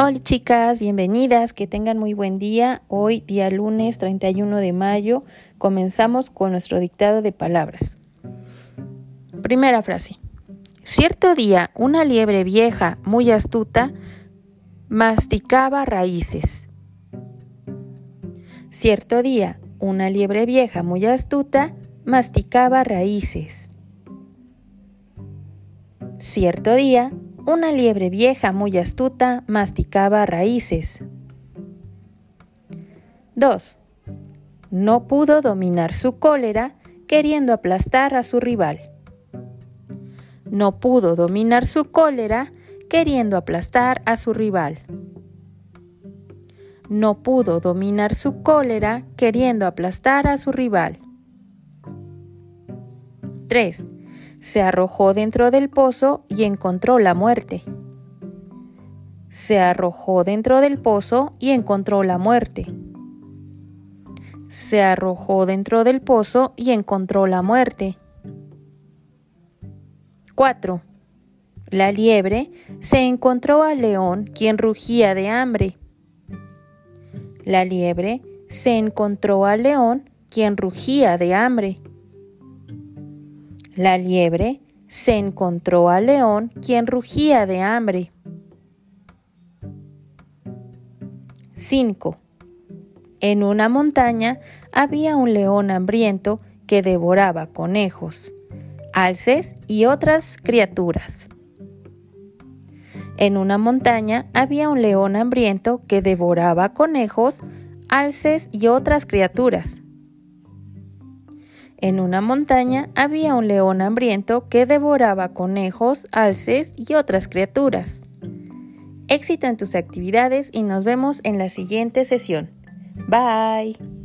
Hola chicas, bienvenidas, que tengan muy buen día. Hoy, día lunes 31 de mayo, comenzamos con nuestro dictado de palabras. Primera frase. Cierto día, una liebre vieja, muy astuta, masticaba raíces. Cierto día, una liebre vieja, muy astuta, masticaba raíces. Cierto día, una liebre vieja muy astuta masticaba raíces. 2. No pudo dominar su cólera queriendo aplastar a su rival. No pudo dominar su cólera queriendo aplastar a su rival. No pudo dominar su cólera queriendo aplastar a su rival. 3 se arrojó dentro del pozo y encontró la muerte. Se arrojó dentro del pozo y encontró la muerte. Se arrojó dentro del pozo y encontró la muerte. 4. La liebre se encontró al león quien rugía de hambre. La liebre se encontró al león quien rugía de hambre. La liebre se encontró al león quien rugía de hambre. 5. En una montaña había un león hambriento que devoraba conejos, alces y otras criaturas. En una montaña había un león hambriento que devoraba conejos, alces y otras criaturas. En una montaña había un león hambriento que devoraba conejos, alces y otras criaturas. Éxito en tus actividades y nos vemos en la siguiente sesión. Bye.